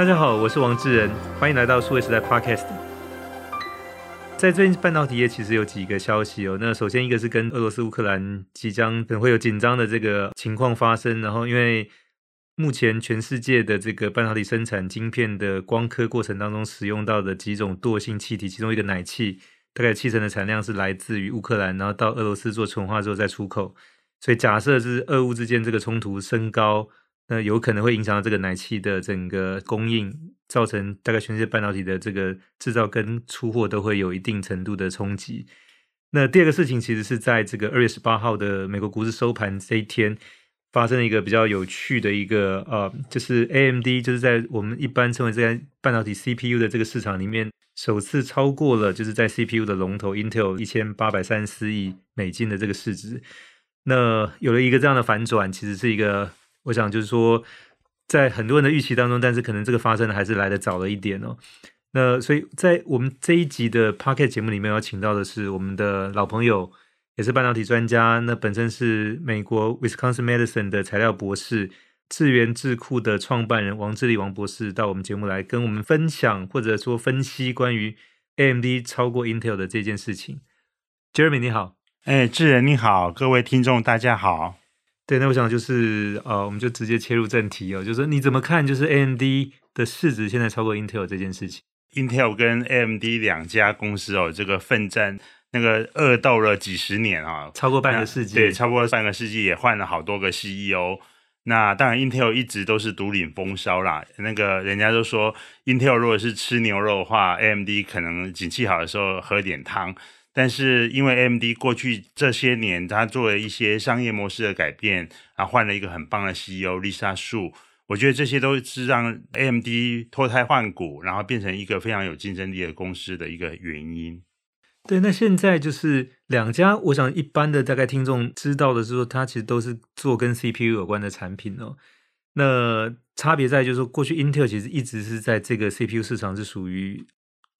大家好，我是王志仁，欢迎来到数位时代 Podcast。在最近半导体业其实有几个消息哦。那首先一个是跟俄罗斯乌克兰即将可能会有紧张的这个情况发生，然后因为目前全世界的这个半导体生产晶片的光刻过程当中使用到的几种惰性气体，其中一个氖气，大概七成的产量是来自于乌克兰，然后到俄罗斯做纯化之后再出口。所以假设是俄乌之间这个冲突升高。那有可能会影响到这个氖气的整个供应，造成大概全世界半导体的这个制造跟出货都会有一定程度的冲击。那第二个事情其实是在这个二月十八号的美国股市收盘这一天，发生了一个比较有趣的一个呃，就是 AMD 就是在我们一般称为在半导体 CPU 的这个市场里面，首次超过了就是在 CPU 的龙头 Intel 一千八百三十四亿美金的这个市值。那有了一个这样的反转，其实是一个。我想就是说，在很多人的预期当中，但是可能这个发生的还是来得早了一点哦。那所以在我们这一集的 Pocket 节目里面，要请到的是我们的老朋友，也是半导体专家，那本身是美国 Wisconsin Madison 的材料博士，智源智库的创办人王志立王博士，到我们节目来跟我们分享或者说分析关于 AMD 超过 Intel 的这件事情。Jeremy 你好，哎，智仁你好，各位听众大家好。对，那我想就是呃，我们就直接切入正题哦，就是你怎么看，就是 AMD 的市值现在超过 Intel 这件事情？Intel 跟 AMD 两家公司哦，这个奋战那个恶斗了几十年啊，超过半个世纪，对，超过半个世纪也换了好多个 CEO。那当然，Intel 一直都是独领风骚啦。那个人家都说，Intel 如果是吃牛肉的话，AMD 可能景气好的时候喝点汤。但是因为 AMD 过去这些年，它做了一些商业模式的改变，啊，换了一个很棒的 CEO Lisa Su，我觉得这些都是让 AMD 脱胎换骨，然后变成一个非常有竞争力的公司的一个原因。对，那现在就是两家，我想一般的大概听众知道的是说，它其实都是做跟 CPU 有关的产品哦。那差别在就是说，过去 Intel 其实一直是在这个 CPU 市场是属于。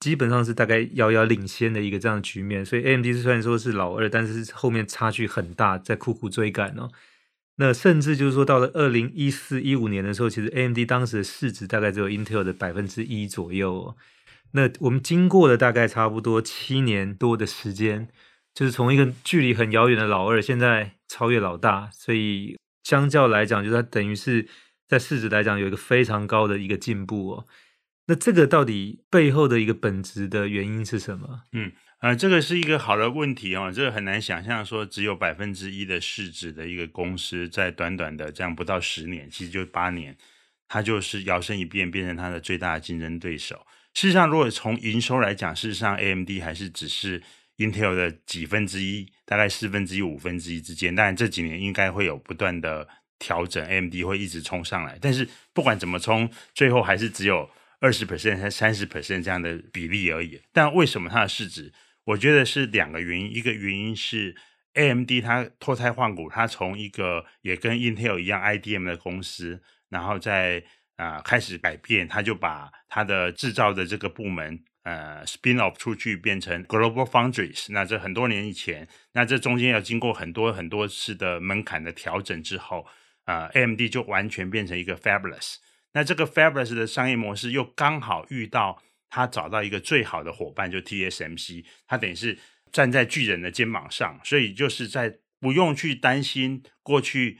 基本上是大概遥遥领先的一个这样的局面，所以 AMD 虽然说是老二，但是后面差距很大，在苦苦追赶哦。那甚至就是说，到了二零一四一五年的时候，其实 AMD 当时的市值大概只有 Intel 的百分之一左右哦。那我们经过了大概差不多七年多的时间，就是从一个距离很遥远的老二，现在超越老大，所以相较来讲，就是它等于是在市值来讲有一个非常高的一个进步哦。那这个到底背后的一个本质的原因是什么？嗯，呃，这个是一个好的问题哦。这个很难想象说只有百分之一的市值的一个公司，在短短的这样不到十年，其实就八年，它就是摇身一变变成它的最大的竞争对手。事实上，如果从营收来讲，事实上 AMD 还是只是 Intel 的几分之一，大概四分之一、五分之一之间。当然这几年应该会有不断的调整，AMD 会一直冲上来。但是不管怎么冲，最后还是只有。二十 percent 才三十 percent 这样的比例而已，但为什么它的市值？我觉得是两个原因，一个原因是 AMD 它脱胎换骨，它从一个也跟 Intel 一样 IDM 的公司，然后在啊、开始改变，它就把它的制造的这个部门呃 spin off 出去，变成 Global Foundries。那这很多年以前，那这中间要经过很多很多次的门槛的调整之后，啊、AMD 就完全变成一个 fabulous。那这个 Fabless 的商业模式又刚好遇到他找到一个最好的伙伴，就 TSMC，他等于是站在巨人的肩膀上，所以就是在不用去担心过去，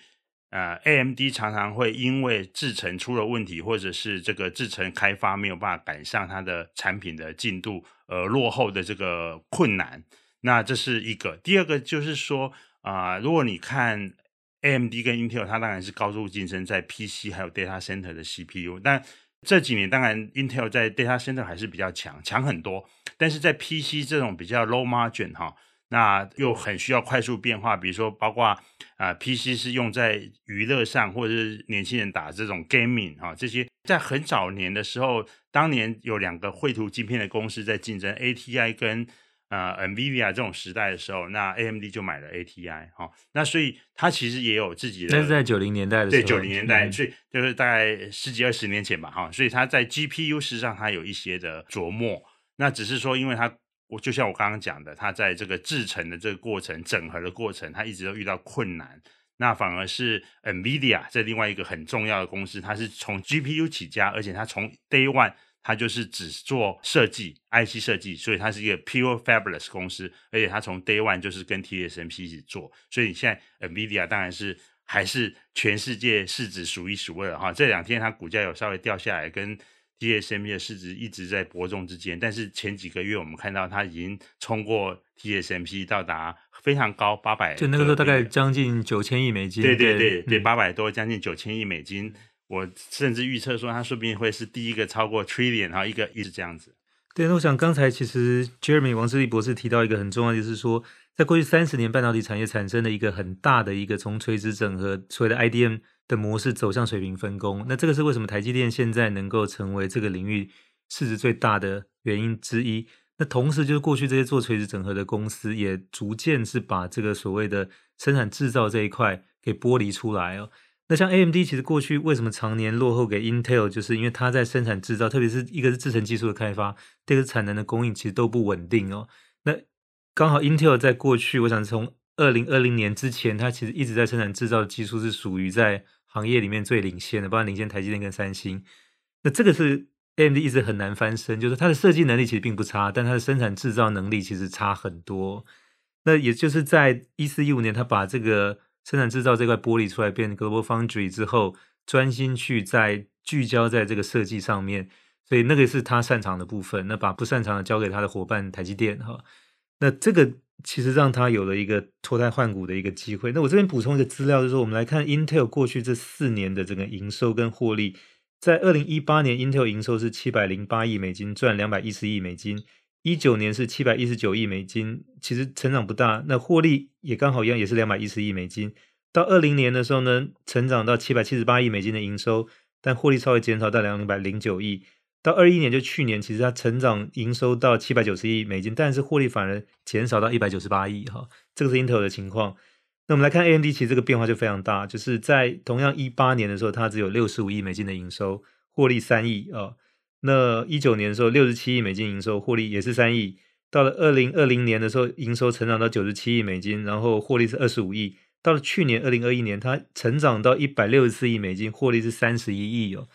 呃，AMD 常常会因为制程出了问题，或者是这个制程开发没有办法赶上它的产品的进度而落后的这个困难。那这是一个，第二个就是说啊，如果你看。AMD 跟 Intel，它当然是高度竞争在 PC 还有 Data Center 的 CPU，但这几年当然 Intel 在 Data Center 还是比较强，强很多。但是在 PC 这种比较 low margin 哈，那又很需要快速变化，比如说包括啊、PC 是用在娱乐上，或者是年轻人打这种 gaming 哈，这些在很早年的时候，当年有两个绘图晶片的公司在竞争，ATI 跟。呃，NVIDIA 这种时代的时候，那 AMD 就买了 ATI 哈、哦，那所以它其实也有自己的。那是在九零年代的时候。对，九零年代，所以就是大概十几二十年前吧哈、哦，所以它在 GPU 实上它有一些的琢磨，那只是说，因为它我就像我刚刚讲的，它在这个制成的这个过程、整合的过程，它一直都遇到困难，那反而是 NVIDIA 这另外一个很重要的公司，它是从 GPU 起家，而且它从 Day One 它就是只做设计 IC 设计，所以它是一个 Pure fabulous 公司，而且它从 Day One 就是跟 TSMC 一起做，所以你现在 NVIDIA 当然是还是全世界市值数一数二哈。这两天它股价有稍微掉下来，跟 TSMC 的市值一直在伯仲之间，但是前几个月我们看到它已经冲过 TSMC 到达。非常高，八百，就那个时候大概将近九千亿美金。对对对对，八百、嗯、多，将近九千亿美金。我甚至预测说，它说不定会是第一个超过 trillion，然后一个一直这样子。对，那我想刚才其实 Jeremy 王志立博士提到一个很重要，就是说，在过去三十年半导体产业产生了一个很大的一个从垂直整合所谓的 IDM 的模式走向水平分工。那这个是为什么台积电现在能够成为这个领域市值最大的原因之一。那同时，就是过去这些做垂直整合的公司，也逐渐是把这个所谓的生产制造这一块给剥离出来哦。那像 AMD，其实过去为什么常年落后给 Intel，就是因为它在生产制造，特别是一个是制程技术的开发，第二个产能的供应，其实都不稳定哦。那刚好 Intel 在过去，我想从二零二零年之前，它其实一直在生产制造的技术是属于在行业里面最领先的，包括领先台积电跟三星。那这个是。AMD 一直很难翻身，就是它的设计能力其实并不差，但它的生产制造能力其实差很多。那也就是在一四一五年，它把这个生产制造这块玻璃出来，变 Global Foundry 之后，专心去在聚焦在这个设计上面，所以那个是他擅长的部分。那把不擅长的交给他的伙伴台积电哈，那这个其实让他有了一个脱胎换骨的一个机会。那我这边补充一个资料，就是我们来看 Intel 过去这四年的这个营收跟获利。在二零一八年，Intel 营收是七百零八亿美金，赚两百一十亿美金；一九年是七百一十九亿美金，其实成长不大。那获利也刚好一样，也是两百一十亿美金。到二零年的时候呢，成长到七百七十八亿美金的营收，但获利稍微减少到两百零九亿。到二一年就去年，其实它成长营收到七百九十亿美金，但是获利反而减少到一百九十八亿。哈，这个是 Intel 的情况。那我们来看 AMD，其实这个变化就非常大，就是在同样一八年的时候，它只有六十五亿美金的营收，获利三亿啊、哦。那一九年的时候，六十七亿美金营收，获利也是三亿。到了二零二零年的时候，营收成长到九十七亿美金，然后获利是二十五亿。到了去年二零二一年，它成长到一百六十四亿美金，获利是三十一亿哦。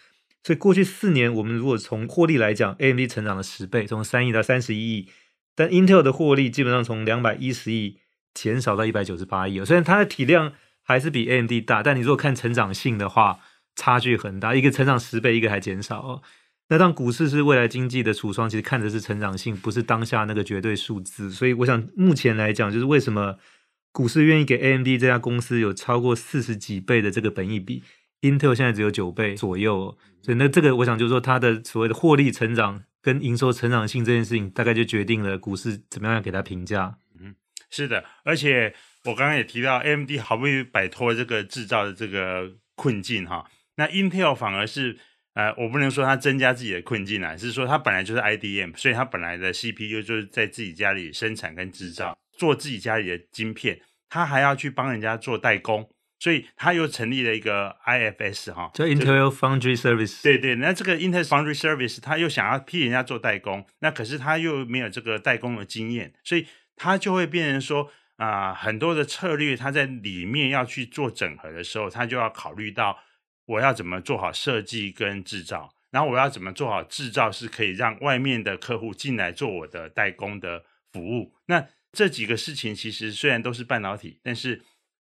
所以过去四年，我们如果从获利来讲，AMD 成长了十倍，从三亿到三十一亿。但 Intel 的获利基本上从两百一十亿。减少到一百九十八亿哦，虽然它的体量还是比 AMD 大，但你如果看成长性的话，差距很大，一个成长十倍，一个还减少哦。那当股市是未来经济的橱窗，其实看的是成长性，不是当下那个绝对数字。所以我想目前来讲，就是为什么股市愿意给 AMD 这家公司有超过四十几倍的这个本益比，Intel 现在只有九倍左右。所以那这个我想就是说，它的所谓的获利成长跟营收成长性这件事情，大概就决定了股市怎么样给它评价。嗯是的，而且我刚刚也提到，AMD 好不容易摆脱这个制造的这个困境哈，那 Intel 反而是呃，我不能说他增加自己的困境啊，是说他本来就是 IDM，所以他本来的 CPU 就是在自己家里生产跟制造，做自己家里的晶片，他还要去帮人家做代工，所以他又成立了一个 IFS 哈，叫 Intel Foundry Service。对对，那这个 Intel Foundry Service，他又想要替人家做代工，那可是他又没有这个代工的经验，所以。他就会变成说啊、呃，很多的策略，他在里面要去做整合的时候，他就要考虑到我要怎么做好设计跟制造，然后我要怎么做好制造，是可以让外面的客户进来做我的代工的服务。那这几个事情其实虽然都是半导体，但是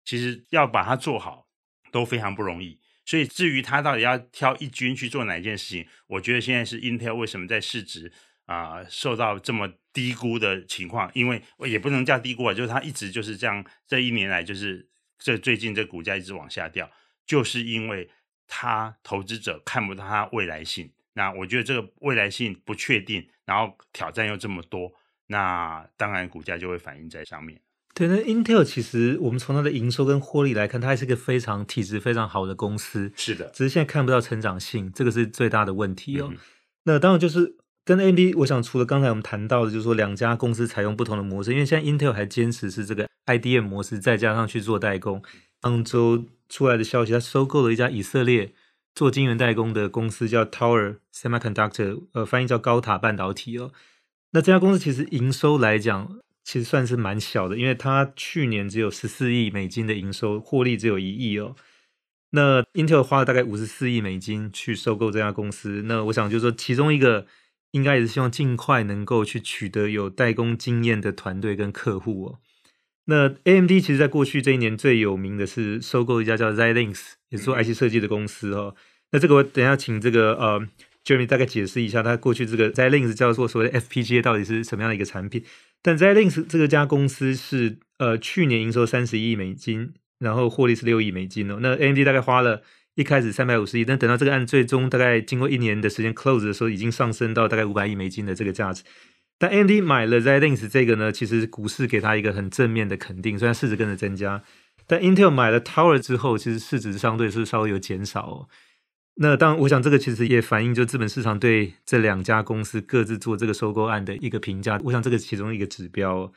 其实要把它做好都非常不容易。所以至于它到底要挑一军去做哪件事情，我觉得现在是 Intel 为什么在市值。啊、受到这么低估的情况，因为也不能叫低估啊，就是它一直就是这样，这一年来就是这最近这股价一直往下掉，就是因为它投资者看不到它未来性。那我觉得这个未来性不确定，然后挑战又这么多，那当然股价就会反映在上面。对，那 Intel 其实我们从它的营收跟获利来看，它还是一个非常体质非常好的公司。是的，只是现在看不到成长性，这个是最大的问题哦。嗯、那当然就是。跟 AMD，我想除了刚才我们谈到的，就是说两家公司采用不同的模式，因为现在 Intel 还坚持是这个 IDM 模式，再加上去做代工。上周出来的消息，他收购了一家以色列做晶圆代工的公司，叫 Tower Semiconductor，呃，翻译叫高塔半导体哦。那这家公司其实营收来讲，其实算是蛮小的，因为它去年只有十四亿美金的营收，获利只有一亿哦。那 Intel 花了大概五十四亿美金去收购这家公司，那我想就是说，其中一个应该也是希望尽快能够去取得有代工经验的团队跟客户哦。那 AMD 其实在过去这一年最有名的是收购一家叫 Zilinx，也是做 IC 设计的公司哦。那这个我等一下请这个呃 Jeremy 大概解释一下，他过去这个 Zilinx 叫做所谓的 FPGA 到底是什么样的一个产品。但 Zilinx 这个家公司是呃去年营收三十一亿美金，然后获利是六亿美金哦。那 AMD 大概花了一开始三百五十亿，但等到这个案最终大概经过一年的时间 close 的时候，已经上升到大概五百亿美金的这个价值。但 AMD 买了 Zilinx 这个呢，其实股市给它一个很正面的肯定，虽然市值跟着增加。但 Intel 买了 Tower 之后，其实市值相对是稍微有减少。那当然，我想这个其实也反映就资本市场对这两家公司各自做这个收购案的一个评价。我想这个其中一个指标。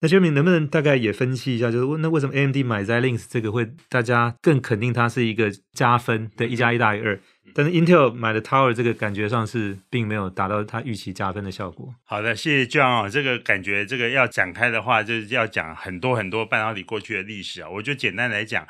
那 Jeremy 能不能大概也分析一下，就是那为什么 AMD 买 Xilinx 这个会大家更肯定它是一个加分的一加一大于二？但是 Intel 买的 Tower 这个感觉上是并没有达到它预期加分的效果。好的，谢谢 John 这个感觉这个要展开的话，就是要讲很多很多半导体过去的历史啊。我就简单来讲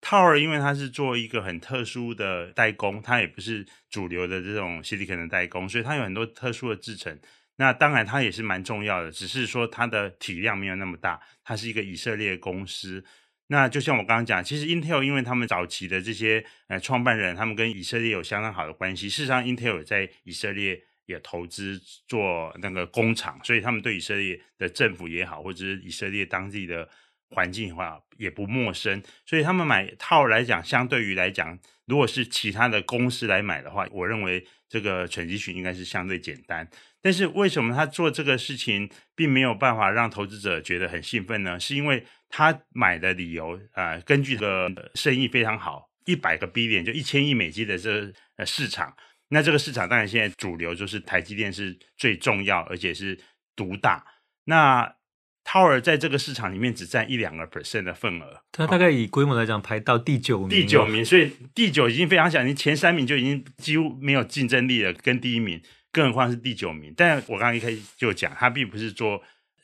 ，Tower 因为它是做一个很特殊的代工，它也不是主流的这种 Silicon 的代工，所以它有很多特殊的制程。那当然它也是蛮重要的，只是说它的体量没有那么大。它是一个以色列公司。那就像我刚刚讲，其实 Intel 因为他们早期的这些呃创办人，他们跟以色列有相当好的关系。事实上，Intel 在以色列也投资做那个工厂，所以他们对以色列的政府也好，或者是以色列当地的环境的话也不陌生。所以他们买套来讲，相对于来讲，如果是其他的公司来买的话，我认为这个 transition 应该是相对简单。但是为什么他做这个事情并没有办法让投资者觉得很兴奋呢？是因为他买的理由啊、呃，根据这个生意非常好，一百个 billion 就一千亿美金的这个呃市场，那这个市场当然现在主流就是台积电是最重要，而且是独大。那 Tower 在这个市场里面只占一两个 percent 的份额，它大概以规模来讲排到第九名，第九名，所以第九已经非常小，你前三名就已经几乎没有竞争力了，跟第一名，更何况是第九名。但我刚刚一开始就讲，他并不是做。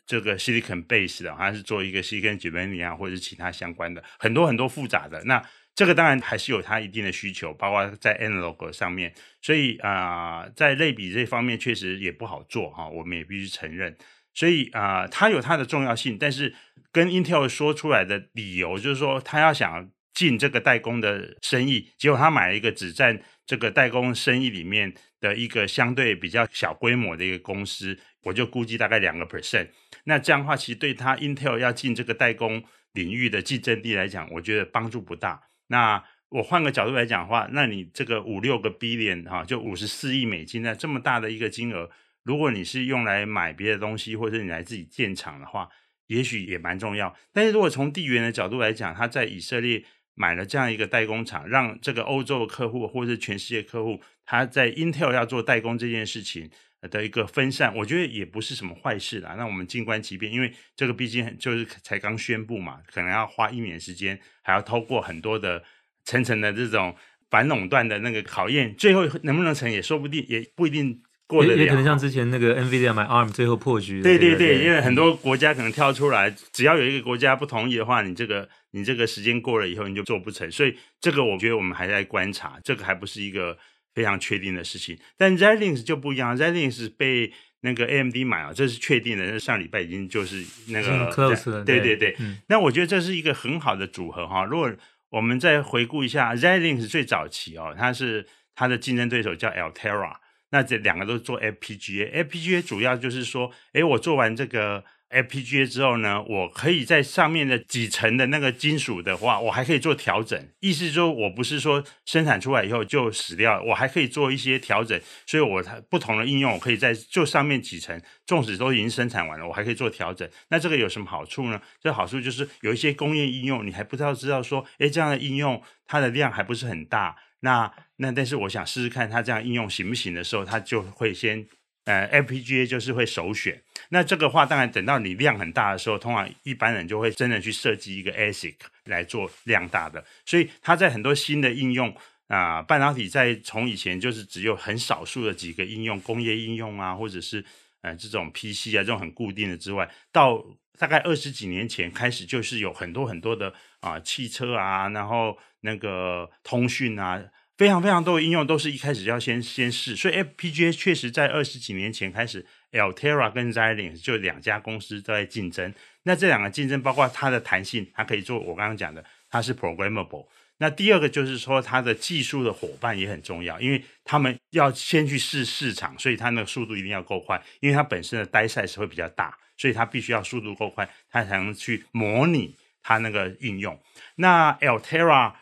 这个 silicon base 的，他是做一个 silicon germanium 或者其他相关的很多很多复杂的。那这个当然还是有它一定的需求，包括在 analog 上面。所以啊、在类比这方面确实也不好做哈，我们也必须承认。所以啊、呃，它有它的重要性，但是跟 Intel 说出来的理由就是说，他要想进这个代工的生意，结果他买了一个只占这个代工生意里面的一个相对比较小规模的一个公司，我就估计大概两个 percent。那这样的话，其实对他 Intel 要进这个代工领域的竞争力来讲，我觉得帮助不大。那我换个角度来讲的话，那你这个五六个 billion 哈，就五十四亿美金，那这么大的一个金额，如果你是用来买别的东西，或者你来自己建厂的话，也许也蛮重要。但是如果从地缘的角度来讲，他在以色列买了这样一个代工厂，让这个欧洲的客户或者是全世界客户，他在 Intel 要做代工这件事情。的一个分散，我觉得也不是什么坏事啦。那我们静观其变，因为这个毕竟就是才刚宣布嘛，可能要花一年时间，还要透过很多的层层的这种反垄断的那个考验，最后能不能成也说不定，也不一定过得了。也，也可能像之前那个 NVIDIA 买 ARM 最后破局。对对对，因为很多国家可能跳出来，只要有一个国家不同意的话，你这个你这个时间过了以后，你就做不成。所以这个我觉得我们还在观察，这个还不是一个。非常确定的事情，但 Xilinx 就不一样，Xilinx 被那个 AMD 买啊，这是确定的。那上礼拜已经就是那个 close 了，对对对。嗯、那我觉得这是一个很好的组合哈。如果我们再回顾一下 Xilinx 最早期哦，它是它的竞争对手叫 Altera，那这两个都是做 FPGA，FPGA 主要就是说，哎，我做完这个。FPGA 之后呢，我可以在上面的几层的那个金属的话，我还可以做调整。意思说我不是说生产出来以后就死掉，我还可以做一些调整。所以我不同的应用，我可以在就上面几层，纵使都已经生产完了，我还可以做调整。那这个有什么好处呢？这好处就是有一些工业应用，你还不知道知道说，诶，这样的应用它的量还不是很大。那那但是我想试试看它这样应用行不行的时候，它就会先。呃，FPGA 就是会首选。那这个话，当然等到你量很大的时候，通常一般人就会真的去设计一个 ASIC 来做量大的。所以它在很多新的应用啊、半导体在从以前就是只有很少数的几个应用，工业应用啊，或者是呃这种 PC 啊这种很固定的之外，到大概二十几年前开始，就是有很多很多的啊、汽车啊，然后那个通讯啊，非常非常多的应用都是一开始要先先试，所以 FPGA 确实在二十几年前开始，Altera 跟 Xilinx 就两家公司都在竞争。那这两个竞争包括它的弹性，它可以做我刚刚讲的，它是 programmable。那第二个就是说，它的技术的伙伴也很重要，因为他们要先去试市场，所以它那个速度一定要够快，因为它本身的 die size 会比较大，所以它必须要速度够快，它才能去模拟它那个应用。那 Altera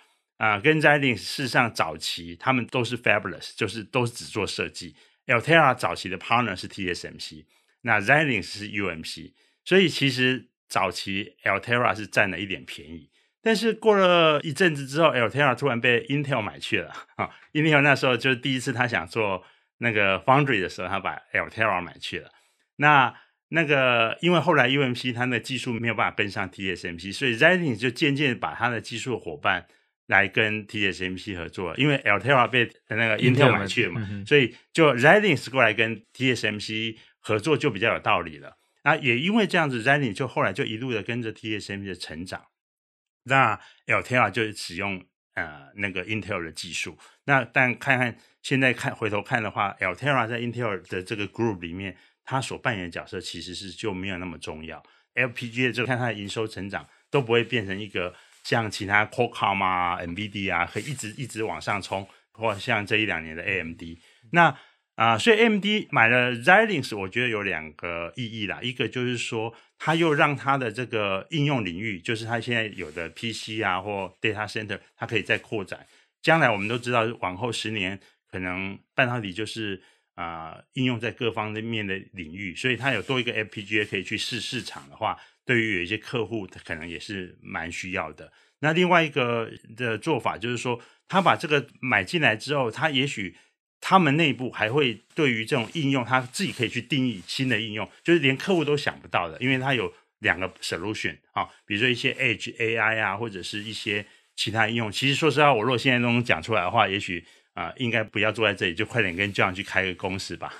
啊、跟 Ziling 事实上早期他们都是 Fabulous，就是都是只做设计。Altera 早期的 partner 是 TSMC，那 Ziling 是 UMC，所以其实早期 Altera 是占了一点便宜。但是过了一阵子之后，Altera 突然被 Intel 买去了啊！Intel 那时候就是第一次他想做那个 Foundry 的时候，他把 Altera 买去了。那那个因为后来 UMC 它的技术没有办法跟上 TSMC，所以 Ziling 就渐渐把他的技术伙伴来跟 TSMC 合作。因为 Altera 被那个 Intel 买去了嘛，嗯、所以就 Xilinx 过来跟 TSMC 合作就比较有道理了。那也因为这样子，Xilinx 就后来就一路的跟着 TSMC 的成长。那 Altera 就使用呃那个 Intel 的技术，那但看看现在看回头看的话，Altera 在 Intel 的这个 group 里面，它所扮演的角色其实是就没有那么重要。LPG 的就看它的营收成长都不会变成一个像其他 Qualcomm 啊、NVIDIA 啊，可以一直一直往上冲，或像这一两年的 AMD。那啊、呃，所以 AMD 买了 Xilinx，我觉得有两个意义啦。一个就是说，它又让它的这个应用领域，就是它现在有的 PC 啊或 Data Center，它可以再扩展。将来我们都知道，往后十年可能半导体就是啊、呃、应用在各方面的领域，所以它有多一个 FPGA 可以去试市场的话，对于有一些客户，他可能也是蛮需要的。那另外一个的做法就是说，他把这个买进来之后，他也许。他们内部还会对于这种应用，他自己可以去定义新的应用，就是连客户都想不到的，因为它有两个 solution 啊，比如说一些 Edge AI 啊，或者是一些其他应用。其实说实话，我如果现在都能讲出来的话，也许啊、呃，应该不要坐在这里，就快点跟 John 去开个公司吧。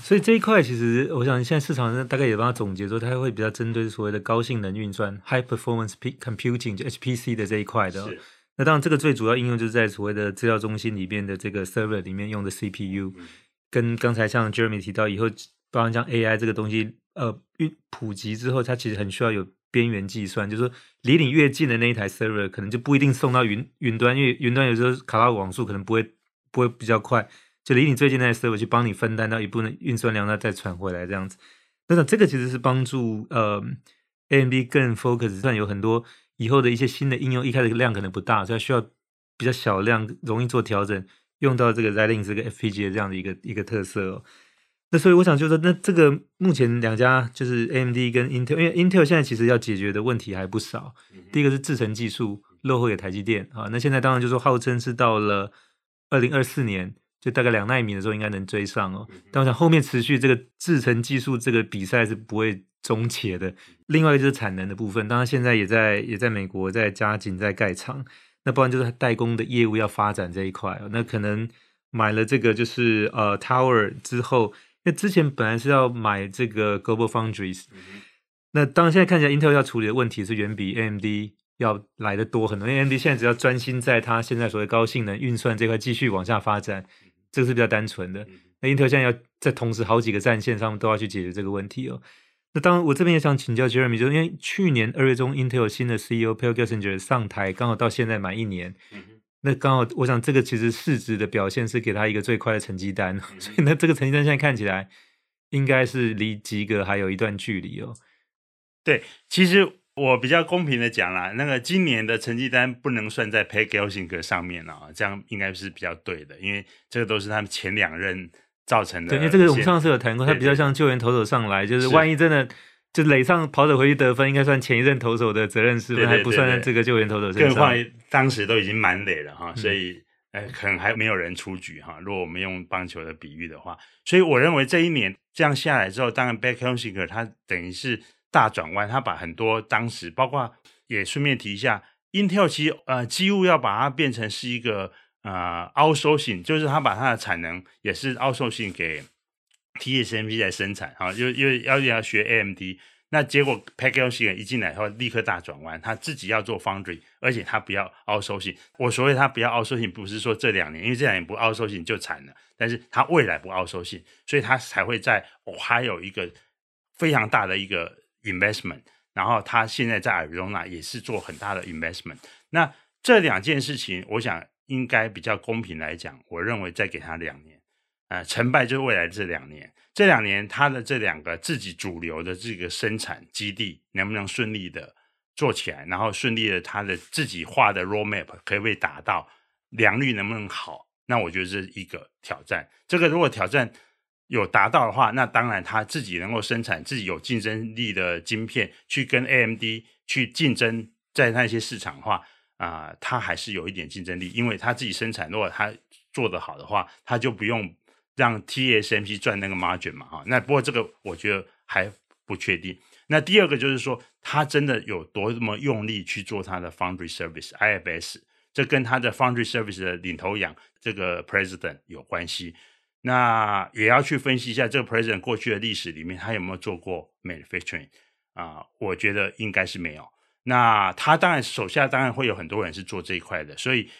所以这一块其实，我想现在市场上大概也帮他总结说，它会比较针对所谓的高性能运算 （High Performance Computing） 就 HPC 的这一块的。是那当然，这个最主要应用就是在所谓的资料中心里面的这个 server 里面用的 CPU，跟刚才像 Jeremy 提到以后，包括像 AI 这个东西，呃，运普及之后，它其实很需要有边缘计算，就是说离你越近的那一台 server，可能就不一定送到云云端，因为云端有时候卡到网速可能不会不会比较快，就离你最近那台 server 去帮你分担到一部分运算量，那再传回来这样子。那这个其实是帮助呃 AMD 更 focus，算有很多。以后的一些新的应用，一开始量可能不大，所以需要比较小量，容易做调整，用到这个 Xilinx 这个 FPGA 这样的一个一个特色哦。那所以我想就说，那这个目前两家就是 AMD 跟 Intel，因为 Intel 现在其实要解决的问题还不少。第一个是制程技术落后给台积电啊，那现在当然就是说号称是到了二零二四年，就大概两纳米的时候应该能追上哦。但我想后面持续这个制程技术这个比赛是不会。终结的，另外一个就是产能的部分，当然现在也在也在美国在加紧在盖厂，那不然就是代工的业务要发展这一块，那可能买了这个就是呃 Tower 之后，因为之前本来是要买这个 Global Foundries，那当然现在看起来 Intel 要处理的问题是远比 AMD 要来的多很多，因为 AMD 现在只要专心在它现在所谓高性能运算这块继续往下发展，这个是比较单纯的，那英特尔现在要在同时好几个战线上都要去解决这个问题哦。那当然，我这边也想请教 Jeremy，就是因为去年二月中，Intel 新的 CEO Paul Gelsinger 上台，刚好到现在满一年。嗯、那刚好，我想这个其实市值的表现是给他一个最快的成绩单，嗯、所以呢，这个成绩单现在看起来应该是离及格还有一段距离哦。对，其实我比较公平的讲啦，那个今年的成绩单不能算在 Paul Gelsinger 上面了，这样应该是比较对的，因为这个都是他们前两任。造成的，对，因为这个我们上次有谈过，他比较像救援投手上来，就是万一真的就垒上跑者回去得分，应该算前一任投手的责任，是不是还不算在这个救援投手身上？更何况当时都已经满垒了哈，所以呃，可能还没有人出局哈。如果我们用棒球的比喻的话，所以我认为这一年这样下来之后，当然 Paul Gelsinger 他等于是大转弯，他把很多当时包括也顺便提一下，Intel 其实呃几乎要把它变成是一个。呃，outsourcing、就是他把他的产能也是 outsourcing 给 TSMC 在生产，哈，又又要要学 AMD，那结果 Petrosi 一进来后立刻大转弯，他自己要做 Foundry，而且他不要 outsourcing。我所谓他不要 outsourcing，不是说这两年，因为这两年不 outsourcing 就惨了，但是他未来不 outsourcing，所以他才会在还有一个非常大的一个 investment，然后他现在在 Arizona 也是做很大的 investment。那这两件事情，我想应该比较公平来讲，我认为再给他两年。呃，成败就是未来这两年，这两年他的这两个自己主流的这个生产基地能不能顺利的做起来，然后顺利的他的自己画的 roadmap 可以不可以达到，良率能不能好？那我觉得这是一个挑战。这个如果挑战有达到的话，那当然他自己能够生产自己有竞争力的晶片，去跟 AMD 去竞争在那些市场的话，啊、呃，他还是有一点竞争力，因为他自己生产，如果他做得好的话，他就不用。让 TSMC 赚那个 margin 嘛，哈，那不过这个我觉得还不确定。那第二个就是说，他真的有多么用力去做他的 foundry service IFS，这跟他的 foundry service 的领头羊这个 president 有关系。那也要去分析一下这个 president 过去的历史里面，他有没有做过 manufacturing 啊？我觉得应该是没有。那他当然手下当然会有很多人是做这一块的，所以。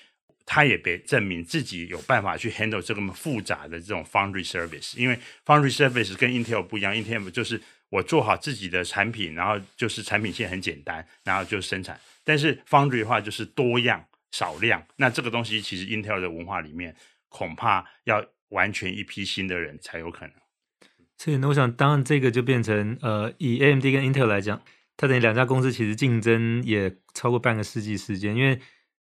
他也别证明自己有办法去 handle 这个复杂的这种 foundry service，因为 foundry service 跟 Intel 不一样，Intel 就是我做好自己的产品，然后就是产品线很简单，然后就生产。但是 foundry 的话就是多样少量，那这个东西其实 Intel 的文化里面恐怕要完全一批新的人才有可能。所以那我想，当然这个就变成呃，以 AMD 跟 Intel 来讲，它等于两家公司其实竞争也超过半个世纪时间，因为。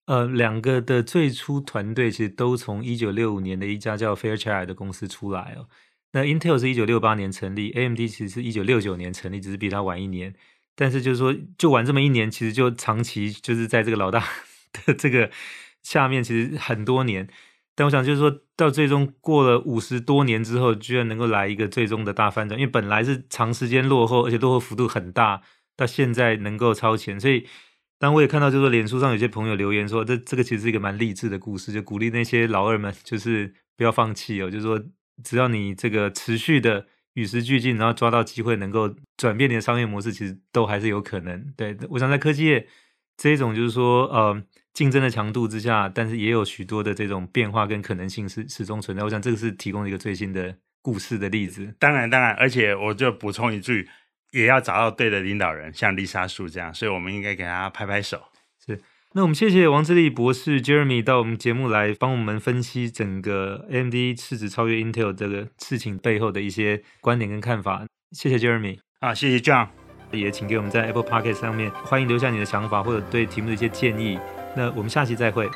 呃，两个的最初团队其实都从一九六五年的一家叫 Fairchild 的公司出来哦。那 Intel 是一九六八年成立，AMD 其实是一九六九年成立，只是比它晚一年。但是就是说，就晚这么一年，其实就长期就是在这个老大 的这个下面，其实很多年。但我想就是说到最终过了五十多年之后，居然能够来一个最终的大翻转，因为本来是长时间落后，而且落后幅度很大，到现在能够超前，所以。但我也看到，就是说，脸书上有些朋友留言说，这这个其实是一个蛮励志的故事，就鼓励那些老二们，就是不要放弃哦。就是说，只要你这个持续的与时俱进，然后抓到机会，能够转变你的商业模式，其实都还是有可能。对，我想在科技业这一种就是说，呃，竞争的强度之下，但是也有许多的这种变化跟可能性是始终存在。我想这个是提供一个最新的故事的例子。当然，当然，而且我就补充一句。也要找到对的领导人，像丽莎树这样，所以我们应该给他拍拍手。是，那我们谢谢王志立博士 Jeremy 到我们节目来帮我们分析整个 AMD 市值超越 Intel 这个事情背后的一些观点跟看法。谢谢 Jeremy 啊，谢谢 John，也请给我们在 Apple Podcast 上面欢迎留下你的想法或者对题目的一些建议。那我们下期再会。